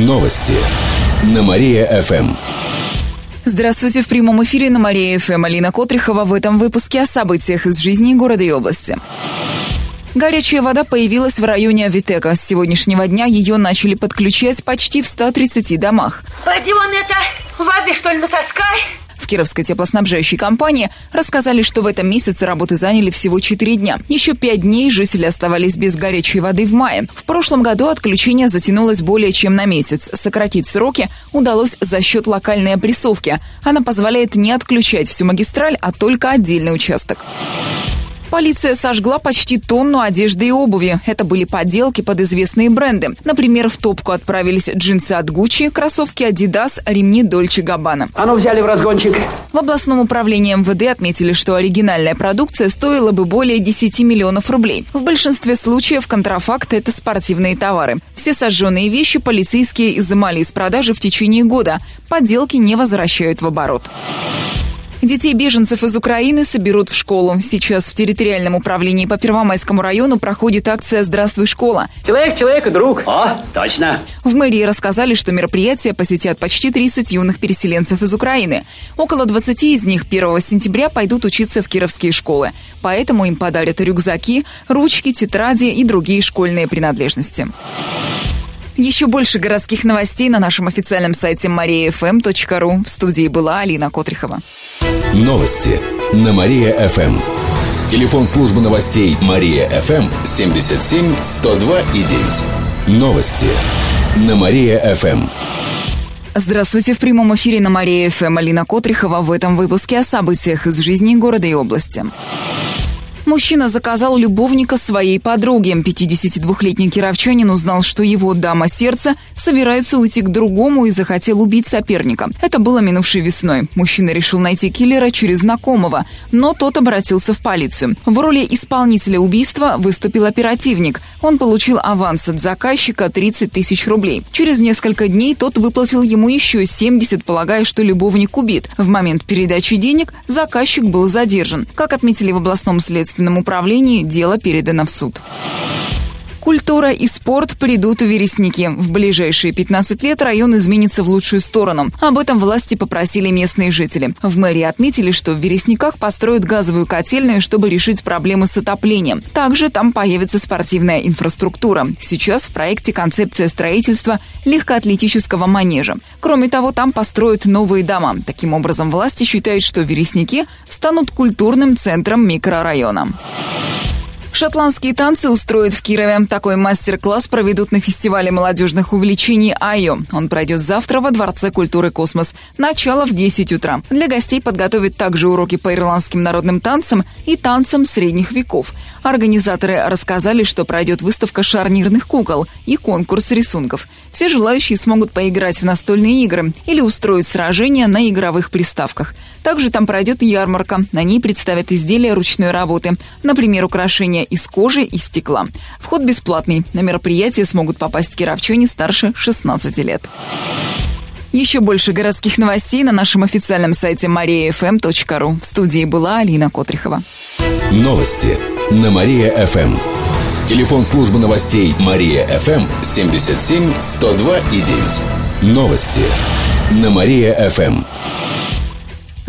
Новости на Мария-ФМ. Здравствуйте, в прямом эфире на Мария-ФМ. Алина Котрихова в этом выпуске о событиях из жизни города и области. Горячая вода появилась в районе Авитека. С сегодняшнего дня ее начали подключать почти в 130 домах. Пойди вон это, воды что ли натаскай? Кировской теплоснабжающей компании рассказали, что в этом месяце работы заняли всего 4 дня. Еще 5 дней жители оставались без горячей воды в мае. В прошлом году отключение затянулось более чем на месяц. Сократить сроки удалось за счет локальной опрессовки. Она позволяет не отключать всю магистраль, а только отдельный участок. Полиция сожгла почти тонну одежды и обуви. Это были подделки под известные бренды. Например, в топку отправились джинсы от Гуччи, кроссовки Adidas, ремни Дольче Габбана. А ну взяли в разгончик. В областном управлении МВД отметили, что оригинальная продукция стоила бы более 10 миллионов рублей. В большинстве случаев контрафакт – это спортивные товары. Все сожженные вещи полицейские изымали из продажи в течение года. Подделки не возвращают в оборот. Детей беженцев из Украины соберут в школу. Сейчас в территориальном управлении по Первомайскому району проходит акция «Здравствуй, школа». Человек, человек и друг. О, точно. В мэрии рассказали, что мероприятие посетят почти 30 юных переселенцев из Украины. Около 20 из них 1 сентября пойдут учиться в кировские школы. Поэтому им подарят рюкзаки, ручки, тетради и другие школьные принадлежности. Еще больше городских новостей на нашем официальном сайте mariafm.ru. В студии была Алина Котрихова. Новости на Мария-ФМ. Телефон службы новостей Мария-ФМ 77 102 и 9. Новости на Мария-ФМ. Здравствуйте, в прямом эфире на Мария-ФМ Алина Котрихова в этом выпуске о событиях из жизни города и области. Мужчина заказал любовника своей подруги. 52-летний кировчанин узнал, что его дама сердца собирается уйти к другому и захотел убить соперника. Это было минувшей весной. Мужчина решил найти киллера через знакомого, но тот обратился в полицию. В роли исполнителя убийства выступил оперативник. Он получил аванс от заказчика 30 тысяч рублей. Через несколько дней тот выплатил ему еще 70, полагая, что любовник убит. В момент передачи денег заказчик был задержан. Как отметили в областном следствии, следственном управлении дело передано в суд. Культура и спорт придут в Вересники. В ближайшие 15 лет район изменится в лучшую сторону. Об этом власти попросили местные жители. В мэрии отметили, что в Вересниках построят газовую котельную, чтобы решить проблемы с отоплением. Также там появится спортивная инфраструктура. Сейчас в проекте концепция строительства легкоатлетического манежа. Кроме того, там построят новые дома. Таким образом, власти считают, что Вересники станут культурным центром микрорайона. Шотландские танцы устроят в Кирове. Такой мастер-класс проведут на фестивале молодежных увлечений «Айо». Он пройдет завтра во Дворце культуры «Космос». Начало в 10 утра. Для гостей подготовят также уроки по ирландским народным танцам и танцам средних веков. Организаторы рассказали, что пройдет выставка шарнирных кукол и конкурс рисунков. Все желающие смогут поиграть в настольные игры или устроить сражения на игровых приставках. Также там пройдет ярмарка. На ней представят изделия ручной работы. Например, украшения из кожи и стекла. Вход бесплатный. На мероприятие смогут попасть кировчане старше 16 лет. Еще больше городских новостей на нашем официальном сайте mariafm.ru. В студии была Алина Котрихова. Новости на Мария-ФМ. Телефон службы новостей Мария-ФМ 77 102 и 9. Новости на Мария-ФМ.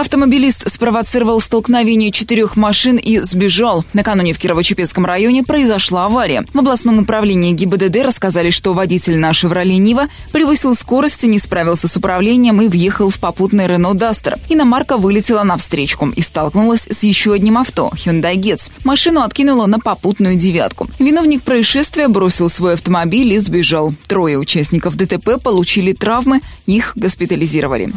Автомобилист спровоцировал столкновение четырех машин и сбежал. Накануне в Кирово-Чепецком районе произошла авария. В областном управлении ГИБДД рассказали, что водитель на «Шевроле Нива» превысил скорость, не справился с управлением и въехал в попутный «Рено Дастер». Иномарка вылетела навстречку и столкнулась с еще одним авто «Hyundai Getz». Машину откинула на попутную «девятку». Виновник происшествия бросил свой автомобиль и сбежал. Трое участников ДТП получили травмы, их госпитализировали.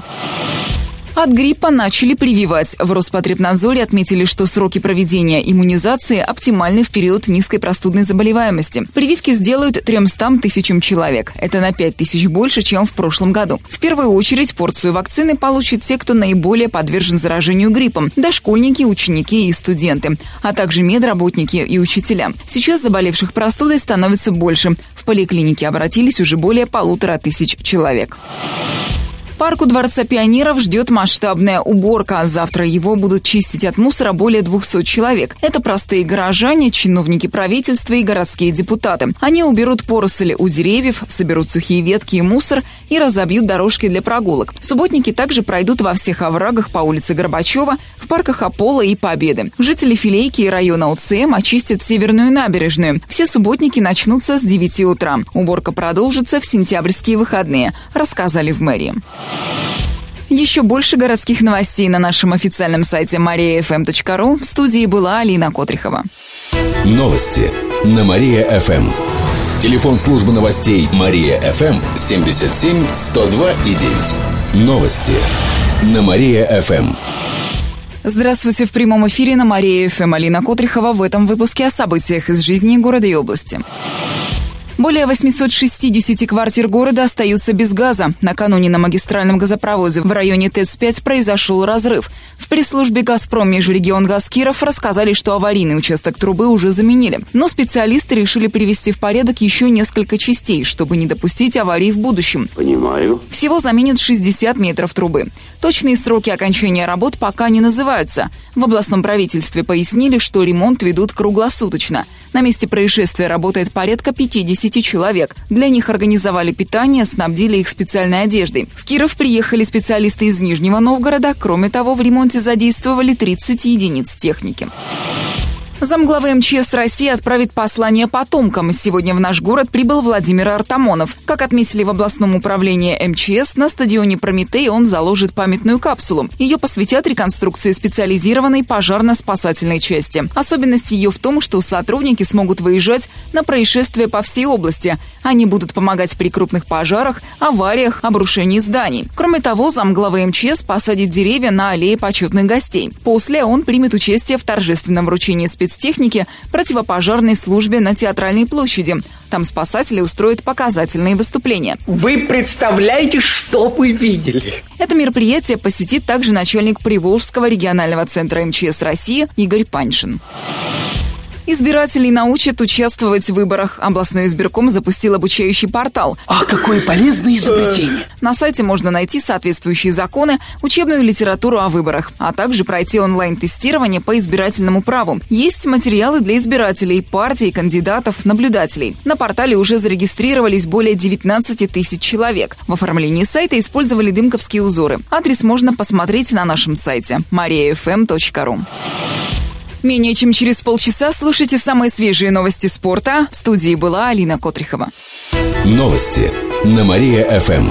От гриппа начали прививать. В Роспотребнадзоре отметили, что сроки проведения иммунизации оптимальны в период низкой простудной заболеваемости. Прививки сделают 300 тысячам человек. Это на 5 тысяч больше, чем в прошлом году. В первую очередь порцию вакцины получат те, кто наиболее подвержен заражению гриппом – дошкольники, ученики и студенты, а также медработники и учителя. Сейчас заболевших простудой становится больше. В поликлинике обратились уже более полутора тысяч человек. Парку Дворца пионеров ждет масштабная уборка. Завтра его будут чистить от мусора более 200 человек. Это простые горожане, чиновники правительства и городские депутаты. Они уберут поросли у деревьев, соберут сухие ветки и мусор и разобьют дорожки для прогулок. Субботники также пройдут во всех оврагах по улице Горбачева, в парках Аполло и Победы. Жители Филейки и района УЦМ очистят северную набережную. Все субботники начнутся с 9 утра. Уборка продолжится в сентябрьские выходные, рассказали в мэрии. Еще больше городских новостей на нашем официальном сайте mariafm.ru. В студии была Алина Котрихова. Новости на Мария-ФМ. Телефон службы новостей Мария-ФМ 77 102 и 9. Новости на Мария-ФМ. Здравствуйте в прямом эфире на Мария-ФМ. Алина Котрихова в этом выпуске о событиях из жизни города и области. Более 860 квартир города остаются без газа. Накануне на магистральном газопроводе в районе ТЭЦ-5 произошел разрыв. В пресс-службе «Газпром» межрегион газ Киров рассказали, что аварийный участок трубы уже заменили. Но специалисты решили привести в порядок еще несколько частей, чтобы не допустить аварий в будущем. Понимаю. Всего заменят 60 метров трубы. Точные сроки окончания работ пока не называются. В областном правительстве пояснили, что ремонт ведут круглосуточно. На месте происшествия работает порядка 50 человек. Для них организовали питание, снабдили их специальной одеждой. В Киров приехали специалисты из Нижнего Новгорода. Кроме того, в ремонте задействовали 30 единиц техники. Замглавы МЧС России отправит послание потомкам. Сегодня в наш город прибыл Владимир Артамонов. Как отметили в областном управлении МЧС, на стадионе «Прометей» он заложит памятную капсулу. Ее посвятят реконструкции специализированной пожарно-спасательной части. Особенность ее в том, что сотрудники смогут выезжать на происшествия по всей области. Они будут помогать при крупных пожарах, авариях, обрушении зданий. Кроме того, замглавы МЧС посадит деревья на аллее почетных гостей. После он примет участие в торжественном вручении специалистов спецтехники противопожарной службе на Театральной площади. Там спасатели устроят показательные выступления. Вы представляете, что вы видели? Это мероприятие посетит также начальник Приволжского регионального центра МЧС России Игорь Паншин. Избирателей научат участвовать в выборах. Областной избирком запустил обучающий портал. А какое полезное изобретение! На сайте можно найти соответствующие законы, учебную литературу о выборах, а также пройти онлайн-тестирование по избирательному праву. Есть материалы для избирателей, партий, кандидатов, наблюдателей. На портале уже зарегистрировались более 19 тысяч человек. В оформлении сайта использовали дымковские узоры. Адрес можно посмотреть на нашем сайте mariafm.ru. Менее чем через полчаса слушайте самые свежие новости спорта. В студии была Алина Котрихова. Новости на Мария-ФМ.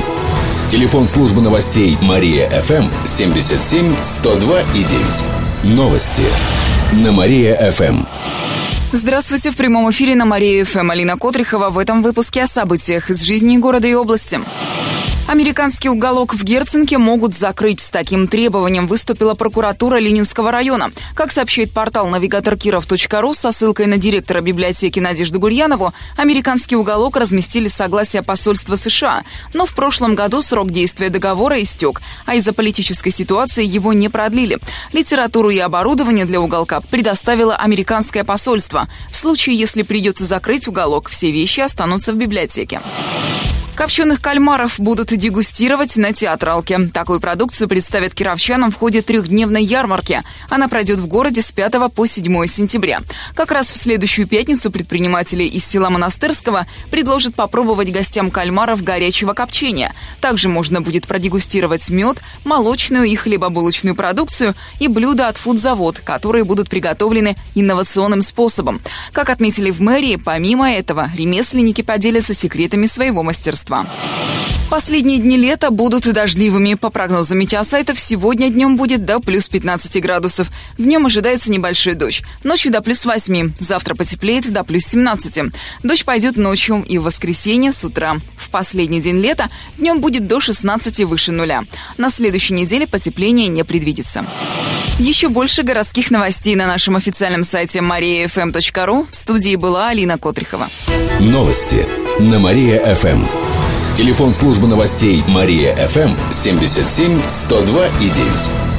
Телефон службы новостей Мария-ФМ 77 102 и 9. Новости на Мария-ФМ. Здравствуйте в прямом эфире на Мария ФМ. Алина Котрихова в этом выпуске о событиях из жизни города и области. Американский уголок в Герценке могут закрыть. С таким требованием выступила прокуратура Ленинского района. Как сообщает портал навигаторкиров.ру со ссылкой на директора библиотеки Надежду Гурьянову, американский уголок разместили согласие посольства США. Но в прошлом году срок действия договора истек, а из-за политической ситуации его не продлили. Литературу и оборудование для уголка предоставило американское посольство. В случае, если придется закрыть уголок, все вещи останутся в библиотеке. Копченых кальмаров будут дегустировать на театралке. Такую продукцию представят кировчанам в ходе трехдневной ярмарки. Она пройдет в городе с 5 по 7 сентября. Как раз в следующую пятницу предприниматели из села Монастырского предложат попробовать гостям кальмаров горячего копчения. Также можно будет продегустировать мед, молочную и хлебобулочную продукцию и блюда от фудзавод, которые будут приготовлены инновационным способом. Как отметили в мэрии, помимо этого, ремесленники поделятся секретами своего мастерства общества. Последние дни лета будут дождливыми. По прогнозам метеосайтов, сегодня днем будет до плюс 15 градусов. Днем ожидается небольшой дождь. Ночью до плюс 8. Завтра потеплеет до плюс 17. Дождь пойдет ночью и в воскресенье с утра. В последний день лета днем будет до 16 выше нуля. На следующей неделе потепление не предвидится. Еще больше городских новостей на нашем официальном сайте mariafm.ru. В студии была Алина Котрихова. Новости на Мария-ФМ. Телефон службы новостей Мария-ФМ 77 102 и 9.